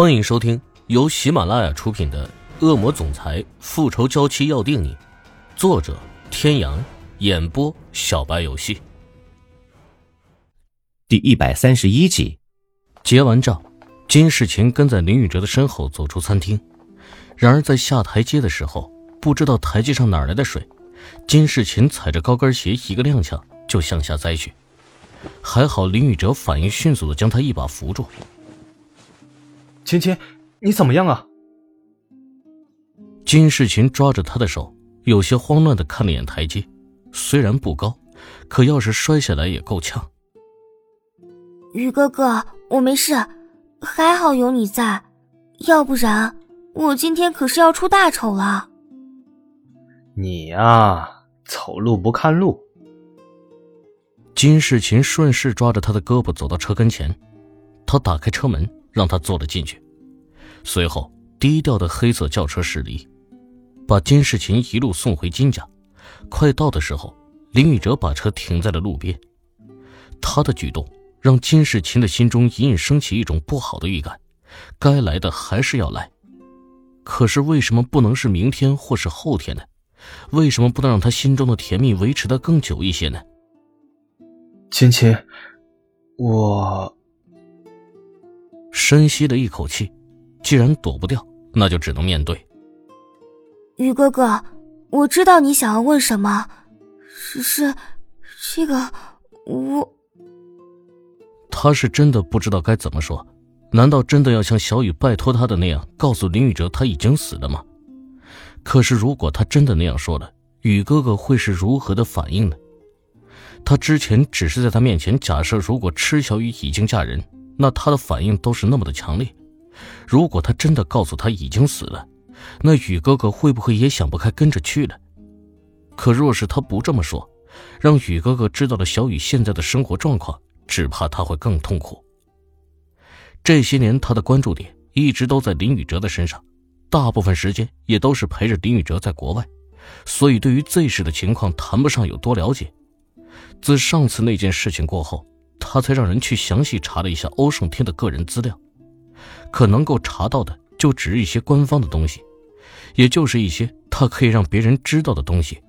欢迎收听由喜马拉雅出品的《恶魔总裁复仇娇妻要定你》，作者：天阳，演播：小白游戏。第一百三十一集，结完账，金世琴跟在林宇哲的身后走出餐厅。然而在下台阶的时候，不知道台阶上哪来的水，金世琴踩着高跟鞋一个踉跄就向下栽去。还好林宇哲反应迅速的将他一把扶住。芊芊，你怎么样啊？金世琴抓着他的手，有些慌乱的看了眼台阶，虽然不高，可要是摔下来也够呛。宇哥哥，我没事，还好有你在，要不然我今天可是要出大丑了。你呀，走路不看路。金世琴顺势抓着他的胳膊走到车跟前，他打开车门。让他坐了进去，随后低调的黑色轿车驶离，把金世琴一路送回金家。快到的时候，林宇哲把车停在了路边。他的举动让金世琴的心中隐隐升起一种不好的预感，该来的还是要来，可是为什么不能是明天或是后天呢？为什么不能让他心中的甜蜜维持的更久一些呢？芊芊，我。深吸了一口气，既然躲不掉，那就只能面对。雨哥哥，我知道你想要问什么，只是这个我……他是真的不知道该怎么说，难道真的要像小雨拜托他的那样，告诉林宇哲他已经死了吗？可是如果他真的那样说了，雨哥哥会是如何的反应呢？他之前只是在他面前假设，如果池小雨已经嫁人。那他的反应都是那么的强烈。如果他真的告诉他已经死了，那雨哥哥会不会也想不开跟着去了？可若是他不这么说，让雨哥哥知道了小雨现在的生活状况，只怕他会更痛苦。这些年他的关注点一直都在林宇哲的身上，大部分时间也都是陪着林宇哲在国外，所以对于 Z 市的情况谈不上有多了解。自上次那件事情过后。他才让人去详细查了一下欧胜天的个人资料，可能够查到的就只是一些官方的东西，也就是一些他可以让别人知道的东西。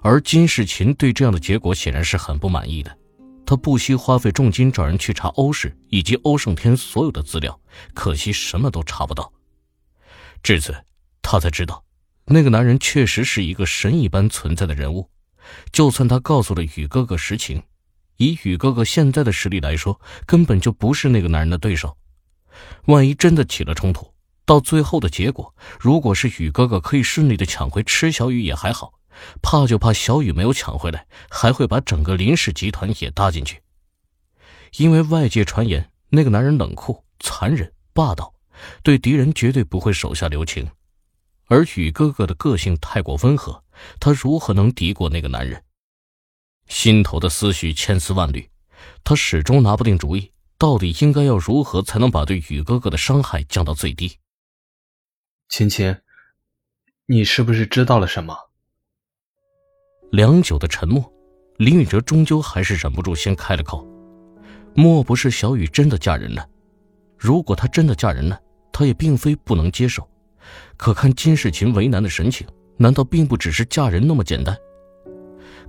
而金世琴对这样的结果显然是很不满意的，他不惜花费重金找人去查欧氏以及欧胜天所有的资料，可惜什么都查不到。至此，他才知道，那个男人确实是一个神一般存在的人物，就算他告诉了宇哥哥实情。以宇哥哥现在的实力来说，根本就不是那个男人的对手。万一真的起了冲突，到最后的结果，如果是宇哥哥可以顺利的抢回池小雨也还好，怕就怕小雨没有抢回来，还会把整个林氏集团也搭进去。因为外界传言那个男人冷酷、残忍、霸道，对敌人绝对不会手下留情。而宇哥哥的个性太过温和，他如何能敌过那个男人？心头的思绪千丝万缕，他始终拿不定主意，到底应该要如何才能把对宇哥哥的伤害降到最低？芊芊，你是不是知道了什么？良久的沉默，林宇哲终究还是忍不住先开了口：“莫不是小雨真的嫁人了？如果她真的嫁人了，他也并非不能接受。可看金世琴为难的神情，难道并不只是嫁人那么简单？”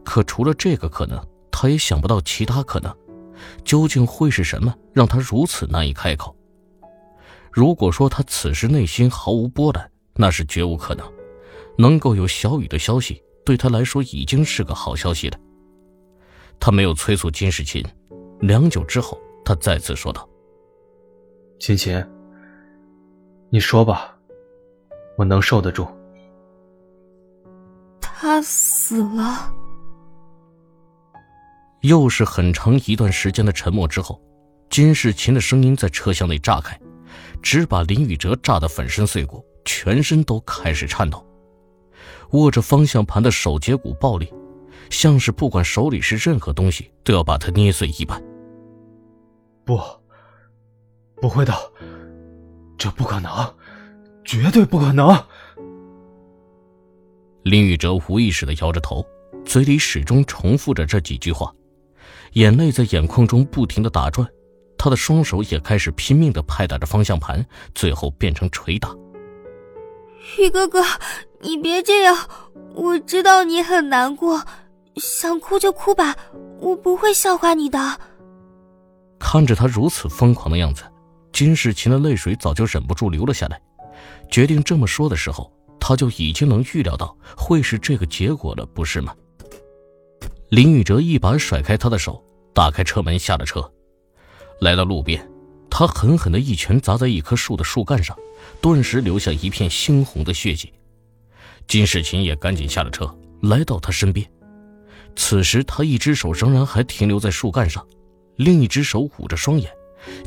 可除了这个可能，他也想不到其他可能。究竟会是什么让他如此难以开口？如果说他此时内心毫无波澜，那是绝无可能。能够有小雨的消息，对他来说已经是个好消息了。他没有催促金世琴，良久之后，他再次说道：“琴琴，你说吧，我能受得住。”他死了。又是很长一段时间的沉默之后，金世琴的声音在车厢内炸开，只把林宇哲炸得粉身碎骨，全身都开始颤抖，握着方向盘的手节骨暴裂，像是不管手里是任何东西都要把它捏碎一般。不，不会的，这不可能，绝对不可能！林宇哲无意识的摇着头，嘴里始终重复着这几句话。眼泪在眼眶中不停的打转，他的双手也开始拼命的拍打着方向盘，最后变成捶打。玉哥哥，你别这样，我知道你很难过，想哭就哭吧，我不会笑话你的。看着他如此疯狂的样子，金世琴的泪水早就忍不住流了下来。决定这么说的时候，他就已经能预料到会是这个结果了，不是吗？林宇哲一把甩开他的手，打开车门，下了车，来到路边，他狠狠的一拳砸在一棵树的树干上，顿时留下一片猩红的血迹。金世琴也赶紧下了车，来到他身边。此时他一只手仍然还停留在树干上，另一只手捂着双眼。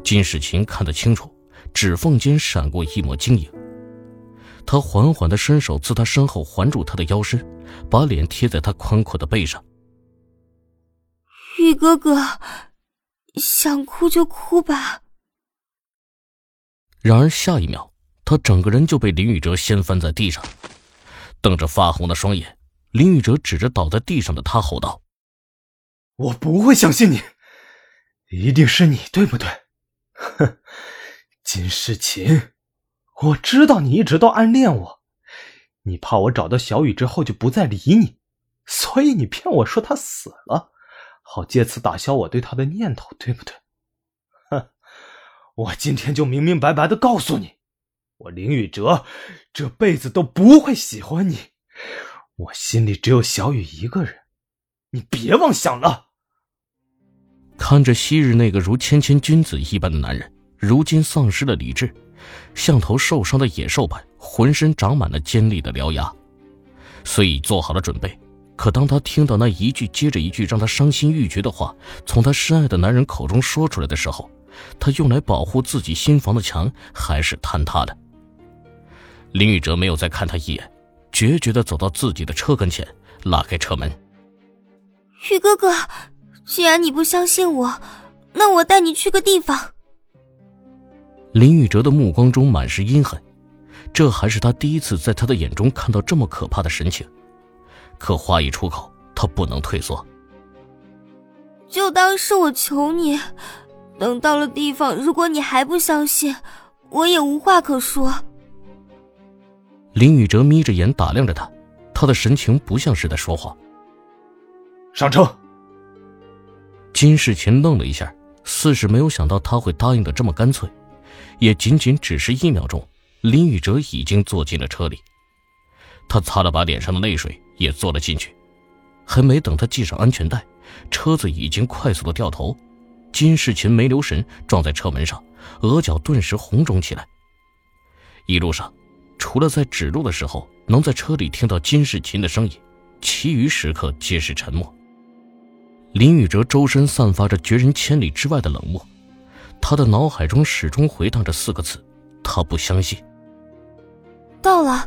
金世琴看得清楚，指缝间闪过一抹晶莹。他缓缓的伸手自他身后环住他的腰身，把脸贴在他宽阔的背上。玉哥哥，想哭就哭吧。然而下一秒，他整个人就被林宇哲掀翻在地上，瞪着发红的双眼，林宇哲指着倒在地上的他吼道：“我不会相信你，一定是你，对不对？哼，金世琴，我知道你一直都暗恋我，你怕我找到小雨之后就不再理你，所以你骗我说他死了。”好，借此打消我对他的念头，对不对？哼，我今天就明明白白的告诉你，我林宇哲这辈子都不会喜欢你，我心里只有小雨一个人，你别妄想了。看着昔日那个如谦谦君子一般的男人，如今丧失了理智，像头受伤的野兽般，浑身长满了尖利的獠牙，虽已做好了准备。可当他听到那一句接着一句让他伤心欲绝的话从他深爱的男人口中说出来的时候，他用来保护自己心房的墙还是坍塌的。林宇哲没有再看他一眼，决绝的走到自己的车跟前，拉开车门。宇哥哥，既然你不相信我，那我带你去个地方。林宇哲的目光中满是阴狠，这还是他第一次在他的眼中看到这么可怕的神情。可话一出口，他不能退缩。就当是我求你，等到了地方，如果你还不相信，我也无话可说。林宇哲眯着眼打量着他，他的神情不像是在说谎。上车。金世琴愣了一下，似是没有想到他会答应的这么干脆，也仅仅只是一秒钟，林宇哲已经坐进了车里。他擦了把脸上的泪水。也坐了进去，还没等他系上安全带，车子已经快速的掉头。金世琴没留神撞在车门上，额角顿时红肿起来。一路上，除了在指路的时候能在车里听到金世琴的声音，其余时刻皆是沉默。林宇哲周身散发着绝人千里之外的冷漠，他的脑海中始终回荡着四个字：他不相信。到了。